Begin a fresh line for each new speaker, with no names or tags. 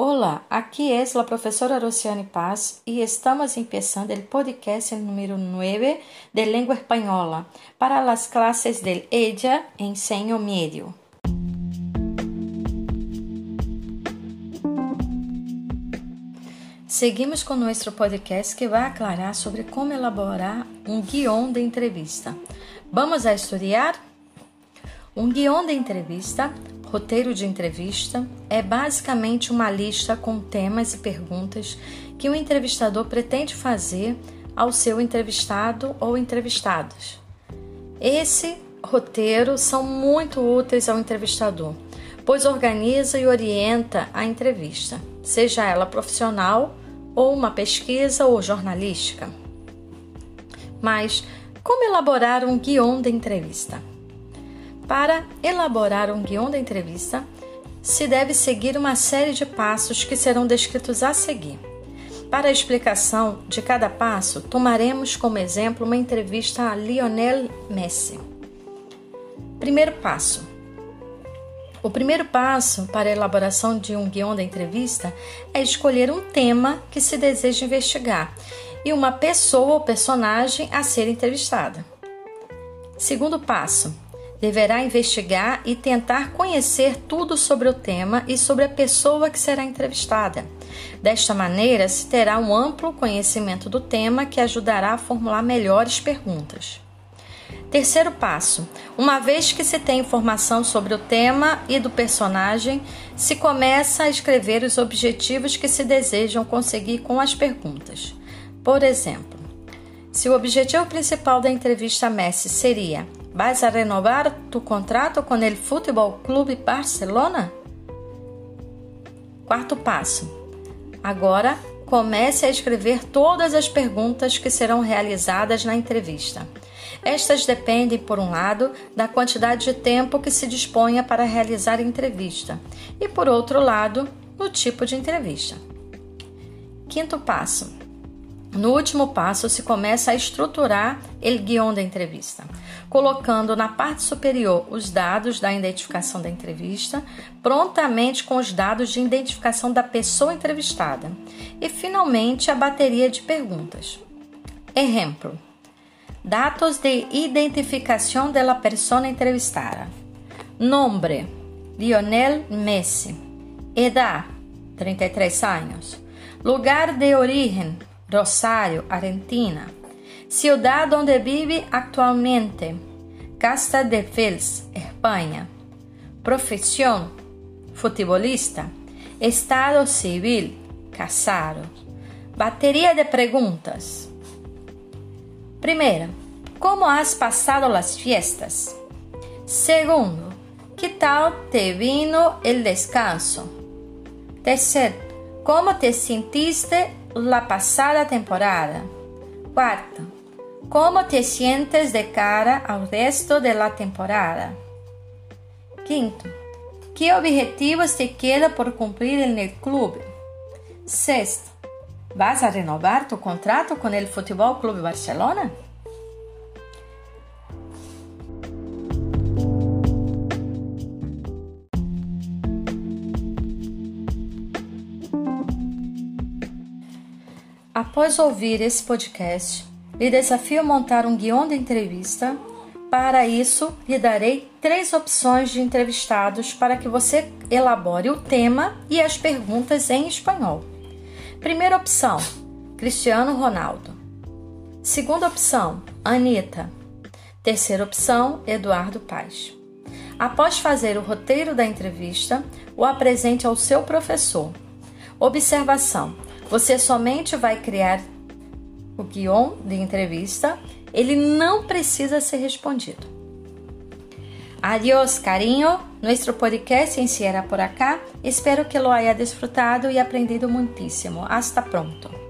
Olá, aqui é a professora Rociane Paz e estamos começando o podcast número 9 de língua espanhola para as classes del EJA Ensino Médio. Seguimos com nosso podcast que vai aclarar sobre como elaborar um guião de entrevista. Vamos a estudar? Um guião de entrevista Roteiro de entrevista é basicamente uma lista com temas e perguntas que o entrevistador pretende fazer ao seu entrevistado ou entrevistados. Esse roteiro são muito úteis ao entrevistador, pois organiza e orienta a entrevista, seja ela profissional ou uma pesquisa ou jornalística. Mas como elaborar um guião de entrevista? Para elaborar um guião da entrevista, se deve seguir uma série de passos que serão descritos a seguir. Para a explicação de cada passo, tomaremos como exemplo uma entrevista a Lionel Messi. Primeiro passo: o primeiro passo para a elaboração de um guião da entrevista é escolher um tema que se deseja investigar e uma pessoa ou personagem a ser entrevistada. Segundo passo: deverá investigar e tentar conhecer tudo sobre o tema e sobre a pessoa que será entrevistada. Desta maneira, se terá um amplo conhecimento do tema que ajudará a formular melhores perguntas. Terceiro passo: uma vez que se tem informação sobre o tema e do personagem, se começa a escrever os objetivos que se desejam conseguir com as perguntas. Por exemplo, se o objetivo principal da entrevista Messi seria ¿Vas a renovar tu contrato com o Futebol Clube Barcelona? Quarto passo. Agora comece a escrever todas as perguntas que serão realizadas na entrevista. Estas dependem, por um lado, da quantidade de tempo que se disponha para realizar a entrevista, e por outro lado, no tipo de entrevista. Quinto passo. No último passo, se começa a estruturar o guião da entrevista, colocando na parte superior os dados da identificação da entrevista, prontamente com os dados de identificação da pessoa entrevistada, e finalmente a bateria de perguntas. Exemplo: Dados de identificação da pessoa entrevistada. Nombre: Lionel Messi. Edad: 33 anos. Lugar de origem: Rosario, Argentina. Ciudad donde vive actualmente. Casta de Fels, España. Profesión, futebolista. Estado civil, casado. Bateria de perguntas. Primeira, como has passado as fiestas? Segundo, que tal te vino el descanso? Terceiro, como te sentiste la pasada temporada. Quarta, como te sientes de cara ao resto de la temporada? Quinto, que objetivos te queda por cumprir en el? Sexto, vas a renovar tu contrato con el Futebol Clube Barcelona? Após ouvir esse podcast, lhe desafio a montar um guião de entrevista. Para isso, lhe darei três opções de entrevistados para que você elabore o tema e as perguntas em espanhol. Primeira opção: Cristiano Ronaldo. Segunda opção: Anitta. Terceira opção: Eduardo Paz. Após fazer o roteiro da entrevista, o apresente ao seu professor. Observação: você somente vai criar o guion de entrevista, ele não precisa ser respondido. Adiós, carinho. Nuestro podcast encierra por acá. Espero que lo haya disfrutado y aprendido muchísimo. Hasta pronto.